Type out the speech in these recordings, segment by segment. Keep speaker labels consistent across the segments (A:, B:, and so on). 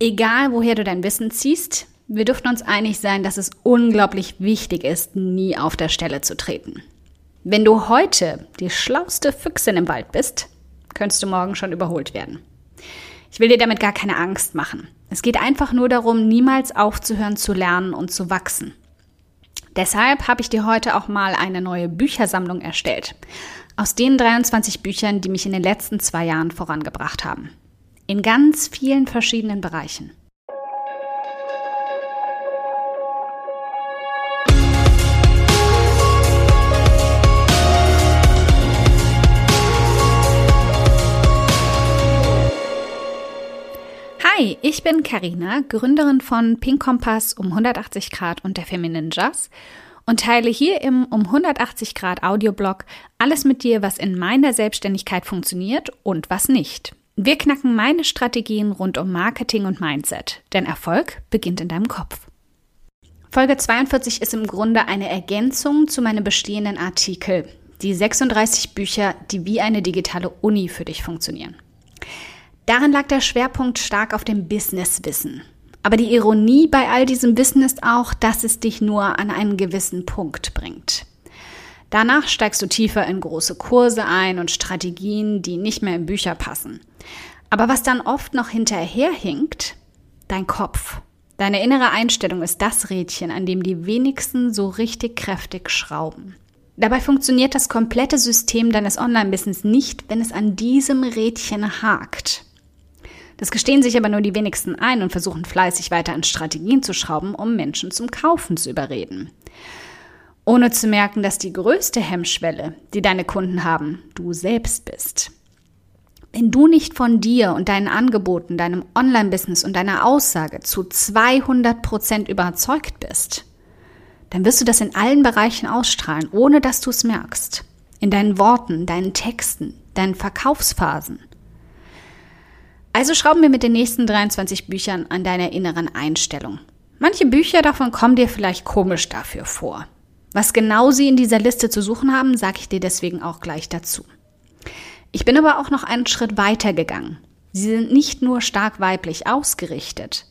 A: Egal, woher du dein Wissen ziehst, wir dürfen uns einig sein, dass es unglaublich wichtig ist, nie auf der Stelle zu treten. Wenn du heute die schlauste Füchsin im Wald bist, könntest du morgen schon überholt werden. Ich will dir damit gar keine Angst machen. Es geht einfach nur darum, niemals aufzuhören zu lernen und zu wachsen. Deshalb habe ich dir heute auch mal eine neue Büchersammlung erstellt. Aus den 23 Büchern, die mich in den letzten zwei Jahren vorangebracht haben. In ganz vielen verschiedenen Bereichen. Hi, ich bin Karina, Gründerin von Pink Kompass um 180 Grad und der Feminine Jazz und teile hier im um 180 Grad Audioblog alles mit dir, was in meiner Selbstständigkeit funktioniert und was nicht. Wir knacken meine Strategien rund um Marketing und Mindset, denn Erfolg beginnt in deinem Kopf. Folge 42 ist im Grunde eine Ergänzung zu meinem bestehenden Artikel, die 36 Bücher, die wie eine digitale Uni für dich funktionieren. Darin lag der Schwerpunkt stark auf dem Businesswissen. Aber die Ironie bei all diesem Wissen ist auch, dass es dich nur an einen gewissen Punkt bringt. Danach steigst du tiefer in große Kurse ein und Strategien, die nicht mehr in Bücher passen. Aber was dann oft noch hinterherhinkt, dein Kopf. Deine innere Einstellung ist das Rädchen, an dem die wenigsten so richtig kräftig schrauben. Dabei funktioniert das komplette System deines Online-Business nicht, wenn es an diesem Rädchen hakt. Das gestehen sich aber nur die wenigsten ein und versuchen fleißig weiter an Strategien zu schrauben, um Menschen zum Kaufen zu überreden. Ohne zu merken, dass die größte Hemmschwelle, die deine Kunden haben, du selbst bist. Wenn du nicht von dir und deinen Angeboten, deinem Online-Business und deiner Aussage zu 200 Prozent überzeugt bist, dann wirst du das in allen Bereichen ausstrahlen, ohne dass du es merkst. In deinen Worten, deinen Texten, deinen Verkaufsphasen. Also schrauben wir mit den nächsten 23 Büchern an deiner inneren Einstellung. Manche Bücher davon kommen dir vielleicht komisch dafür vor. Was genau sie in dieser Liste zu suchen haben, sage ich dir deswegen auch gleich dazu. Ich bin aber auch noch einen Schritt weiter gegangen. Sie sind nicht nur stark weiblich ausgerichtet,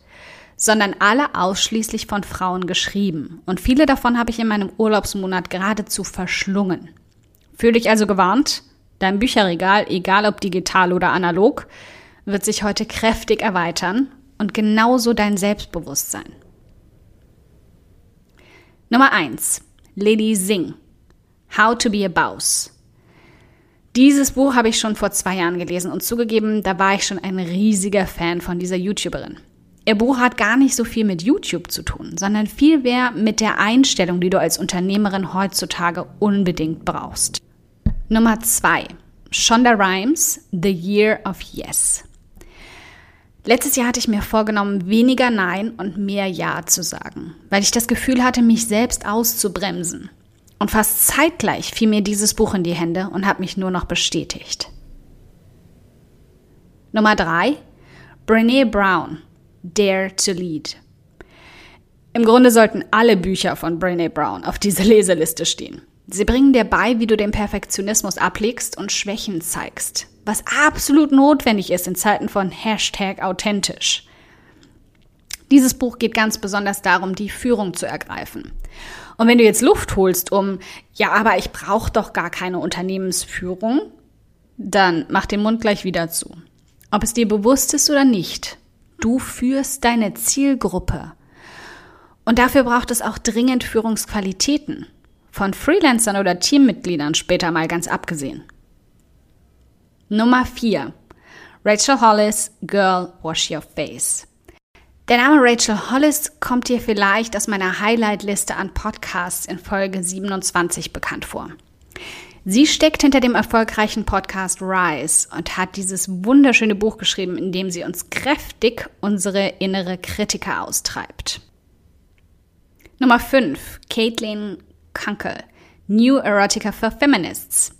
A: sondern alle ausschließlich von Frauen geschrieben. Und viele davon habe ich in meinem Urlaubsmonat geradezu verschlungen. Fühl dich also gewarnt, dein Bücherregal, egal ob digital oder analog, wird sich heute kräftig erweitern und genauso dein Selbstbewusstsein. Nummer 1. Lady Singh. How to be a Boss. Dieses Buch habe ich schon vor zwei Jahren gelesen und zugegeben, da war ich schon ein riesiger Fan von dieser YouTuberin. Ihr Buch hat gar nicht so viel mit YouTube zu tun, sondern viel mehr mit der Einstellung, die du als Unternehmerin heutzutage unbedingt brauchst. Nummer 2. Shonda Rhimes, The Year of Yes. Letztes Jahr hatte ich mir vorgenommen, weniger Nein und mehr Ja zu sagen, weil ich das Gefühl hatte, mich selbst auszubremsen. Und fast zeitgleich fiel mir dieses Buch in die Hände und hat mich nur noch bestätigt. Nummer drei: Brene Brown, Dare to Lead. Im Grunde sollten alle Bücher von Brene Brown auf dieser Leseliste stehen. Sie bringen dir bei, wie du den Perfektionismus ablegst und Schwächen zeigst, was absolut notwendig ist in Zeiten von Hashtag authentisch. Dieses Buch geht ganz besonders darum, die Führung zu ergreifen. Und wenn du jetzt Luft holst, um, ja, aber ich brauche doch gar keine Unternehmensführung, dann mach den Mund gleich wieder zu. Ob es dir bewusst ist oder nicht, du führst deine Zielgruppe. Und dafür braucht es auch dringend Führungsqualitäten. Von Freelancern oder Teammitgliedern später mal ganz abgesehen. Nummer 4. Rachel Hollis, Girl, Wash Your Face. Der Name Rachel Hollis kommt dir vielleicht aus meiner Highlight-Liste an Podcasts in Folge 27 bekannt vor. Sie steckt hinter dem erfolgreichen Podcast Rise und hat dieses wunderschöne Buch geschrieben, in dem sie uns kräftig unsere innere Kritiker austreibt. Nummer 5. Caitlin Kunkel. New Erotica for Feminists.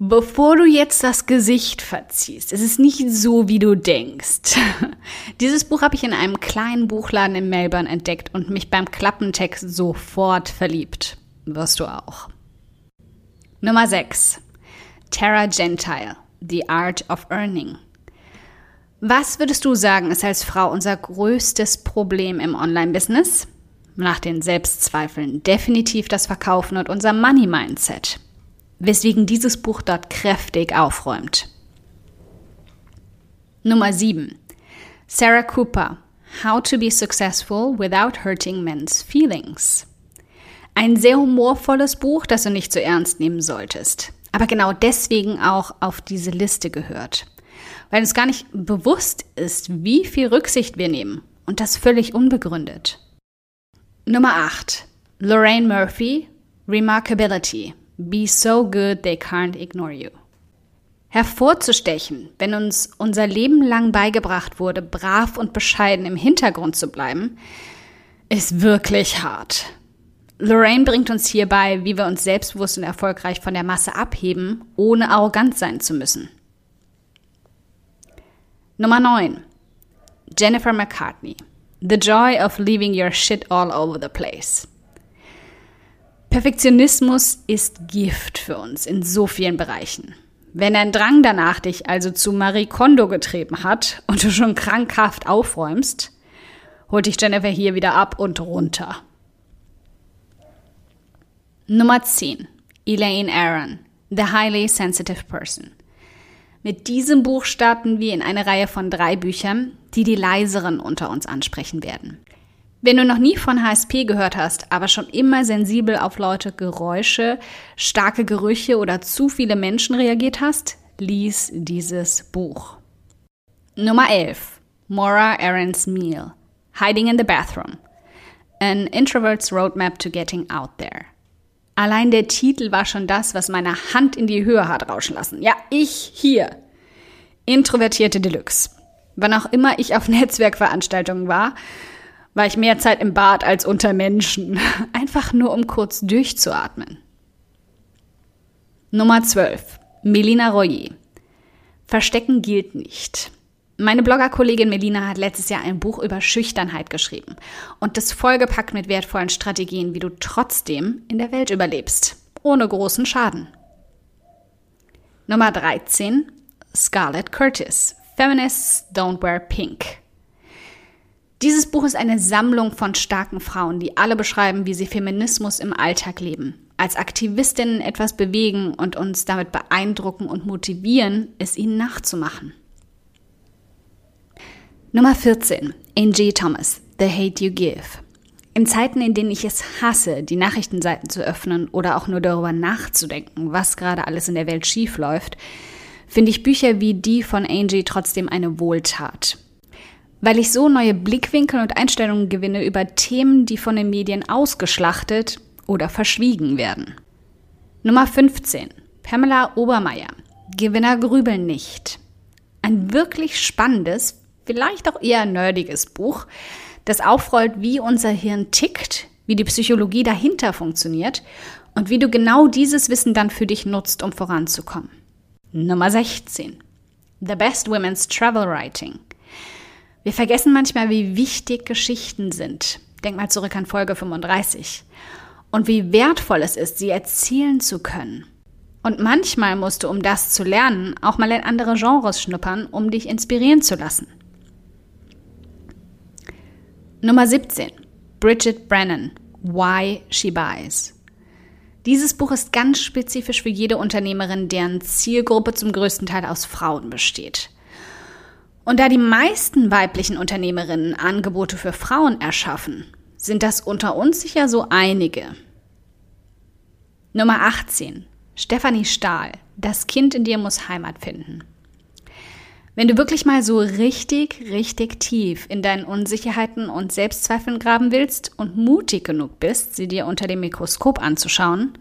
A: Bevor du jetzt das Gesicht verziehst, es ist nicht so, wie du denkst. Dieses Buch habe ich in einem kleinen Buchladen in Melbourne entdeckt und mich beim Klappentext sofort verliebt. Wirst du auch. Nummer 6. Terra Gentile, The Art of Earning. Was würdest du sagen, ist als Frau unser größtes Problem im Online-Business? Nach den Selbstzweifeln definitiv das Verkaufen und unser Money-Mindset. Weswegen dieses Buch dort kräftig aufräumt. Nummer 7. Sarah Cooper. How to be successful without hurting men's feelings. Ein sehr humorvolles Buch, das du nicht so ernst nehmen solltest. Aber genau deswegen auch auf diese Liste gehört. Weil uns gar nicht bewusst ist, wie viel Rücksicht wir nehmen. Und das völlig unbegründet. Nummer 8. Lorraine Murphy. Remarkability. Be so good they can't ignore you. Hervorzustechen, wenn uns unser Leben lang beigebracht wurde, brav und bescheiden im Hintergrund zu bleiben, ist wirklich hart. Lorraine bringt uns hierbei, wie wir uns selbstbewusst und erfolgreich von der Masse abheben, ohne arrogant sein zu müssen. Nummer 9. Jennifer McCartney. The Joy of Leaving Your Shit All Over the Place. Perfektionismus ist Gift für uns in so vielen Bereichen. Wenn ein Drang danach dich also zu Marie Kondo getrieben hat und du schon krankhaft aufräumst, holt dich Jennifer hier wieder ab und runter. Nummer 10. Elaine Aaron, The Highly Sensitive Person. Mit diesem Buch starten wir in eine Reihe von drei Büchern, die die leiseren unter uns ansprechen werden. Wenn du noch nie von HSP gehört hast, aber schon immer sensibel auf Leute, Geräusche, starke Gerüche oder zu viele Menschen reagiert hast, lies dieses Buch. Nummer 11. Maura Aaron's Meal. Hiding in the Bathroom. An Introvert's Roadmap to Getting Out There. Allein der Titel war schon das, was meine Hand in die Höhe hat rauschen lassen. Ja, ich hier. Introvertierte Deluxe. Wann auch immer ich auf Netzwerkveranstaltungen war, war ich mehr Zeit im Bad als unter Menschen. Einfach nur, um kurz durchzuatmen. Nummer 12. Melina Royer. Verstecken gilt nicht. Meine Bloggerkollegin Melina hat letztes Jahr ein Buch über Schüchternheit geschrieben und das vollgepackt mit wertvollen Strategien, wie du trotzdem in der Welt überlebst, ohne großen Schaden. Nummer 13. Scarlett Curtis. Feminists Don't Wear Pink. Dieses Buch ist eine Sammlung von starken Frauen, die alle beschreiben, wie sie Feminismus im Alltag leben, als Aktivistinnen etwas bewegen und uns damit beeindrucken und motivieren, es ihnen nachzumachen. Nummer 14. Angie Thomas, The Hate You Give. In Zeiten, in denen ich es hasse, die Nachrichtenseiten zu öffnen oder auch nur darüber nachzudenken, was gerade alles in der Welt schief läuft, finde ich Bücher wie die von Angie trotzdem eine Wohltat. Weil ich so neue Blickwinkel und Einstellungen gewinne über Themen, die von den Medien ausgeschlachtet oder verschwiegen werden. Nummer 15. Pamela Obermeier. Gewinner grübeln nicht. Ein wirklich spannendes, vielleicht auch eher nerdiges Buch, das aufrollt, wie unser Hirn tickt, wie die Psychologie dahinter funktioniert und wie du genau dieses Wissen dann für dich nutzt, um voranzukommen. Nummer 16. The Best Women's Travel Writing. Wir vergessen manchmal, wie wichtig Geschichten sind. Denk mal zurück an Folge 35. Und wie wertvoll es ist, sie erzählen zu können. Und manchmal musst du, um das zu lernen, auch mal in andere Genres schnuppern, um dich inspirieren zu lassen. Nummer 17. Bridget Brennan. Why She Buys. Dieses Buch ist ganz spezifisch für jede Unternehmerin, deren Zielgruppe zum größten Teil aus Frauen besteht. Und da die meisten weiblichen Unternehmerinnen Angebote für Frauen erschaffen, sind das unter uns sicher so einige. Nummer 18. Stefanie Stahl. Das Kind in dir muss Heimat finden. Wenn du wirklich mal so richtig, richtig tief in deinen Unsicherheiten und Selbstzweifeln graben willst und mutig genug bist, sie dir unter dem Mikroskop anzuschauen,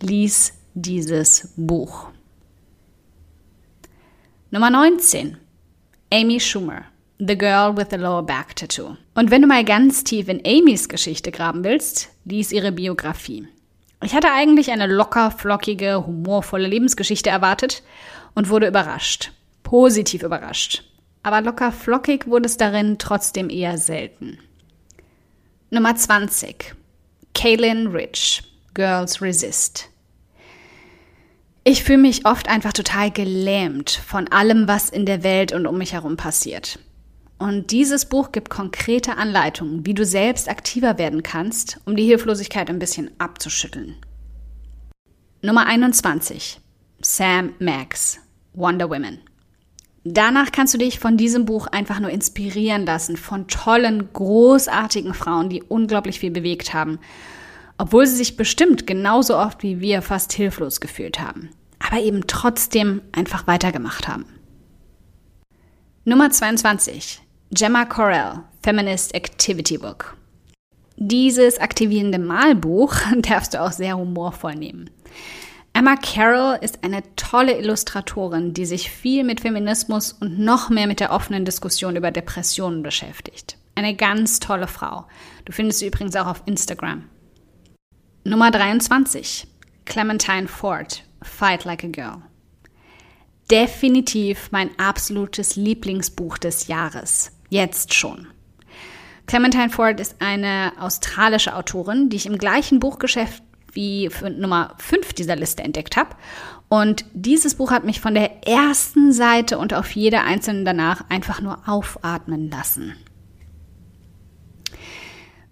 A: lies dieses Buch. Nummer 19. Amy Schumer. The Girl with the Lower Back Tattoo. Und wenn du mal ganz tief in Amys Geschichte graben willst, lies ihre Biografie. Ich hatte eigentlich eine locker, flockige, humorvolle Lebensgeschichte erwartet und wurde überrascht positiv überrascht. Aber locker flockig wurde es darin trotzdem eher selten. Nummer 20. Kaylin Rich. Girls Resist. Ich fühle mich oft einfach total gelähmt von allem, was in der Welt und um mich herum passiert. Und dieses Buch gibt konkrete Anleitungen, wie du selbst aktiver werden kannst, um die Hilflosigkeit ein bisschen abzuschütteln. Nummer 21. Sam Max, Wonder Women. Danach kannst du dich von diesem Buch einfach nur inspirieren lassen, von tollen, großartigen Frauen, die unglaublich viel bewegt haben, obwohl sie sich bestimmt genauso oft wie wir fast hilflos gefühlt haben, aber eben trotzdem einfach weitergemacht haben. Nummer 22. Gemma Corell, Feminist Activity Book. Dieses aktivierende Malbuch darfst du auch sehr humorvoll nehmen. Emma Carroll ist eine tolle Illustratorin, die sich viel mit Feminismus und noch mehr mit der offenen Diskussion über Depressionen beschäftigt. Eine ganz tolle Frau. Du findest sie übrigens auch auf Instagram. Nummer 23. Clementine Ford, Fight Like a Girl. Definitiv mein absolutes Lieblingsbuch des Jahres. Jetzt schon. Clementine Ford ist eine australische Autorin, die ich im gleichen Buchgeschäft wie Nummer 5 dieser Liste entdeckt habe. Und dieses Buch hat mich von der ersten Seite und auf jeder einzelnen danach einfach nur aufatmen lassen.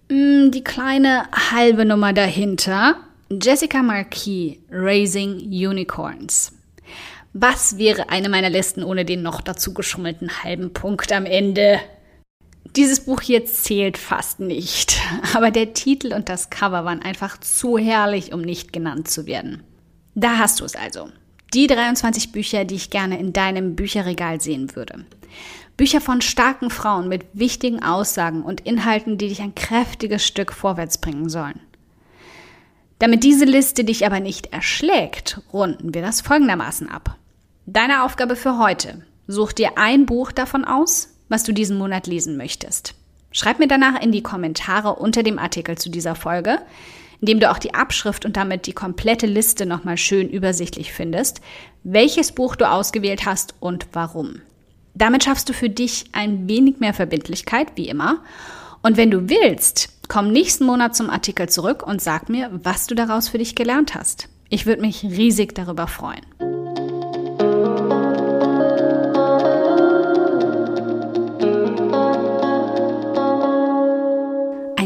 A: Mm, die kleine halbe Nummer dahinter, Jessica Marquis, Raising Unicorns. Was wäre eine meiner Listen ohne den noch dazu geschummelten halben Punkt am Ende? Dieses Buch hier zählt fast nicht, aber der Titel und das Cover waren einfach zu herrlich, um nicht genannt zu werden. Da hast du es also. Die 23 Bücher, die ich gerne in deinem Bücherregal sehen würde. Bücher von starken Frauen mit wichtigen Aussagen und Inhalten, die dich ein kräftiges Stück vorwärts bringen sollen. Damit diese Liste dich aber nicht erschlägt, runden wir das folgendermaßen ab. Deine Aufgabe für heute. Such dir ein Buch davon aus, was du diesen Monat lesen möchtest. Schreib mir danach in die Kommentare unter dem Artikel zu dieser Folge, in dem du auch die Abschrift und damit die komplette Liste nochmal schön übersichtlich findest, welches Buch du ausgewählt hast und warum. Damit schaffst du für dich ein wenig mehr Verbindlichkeit, wie immer. Und wenn du willst, komm nächsten Monat zum Artikel zurück und sag mir, was du daraus für dich gelernt hast. Ich würde mich riesig darüber freuen.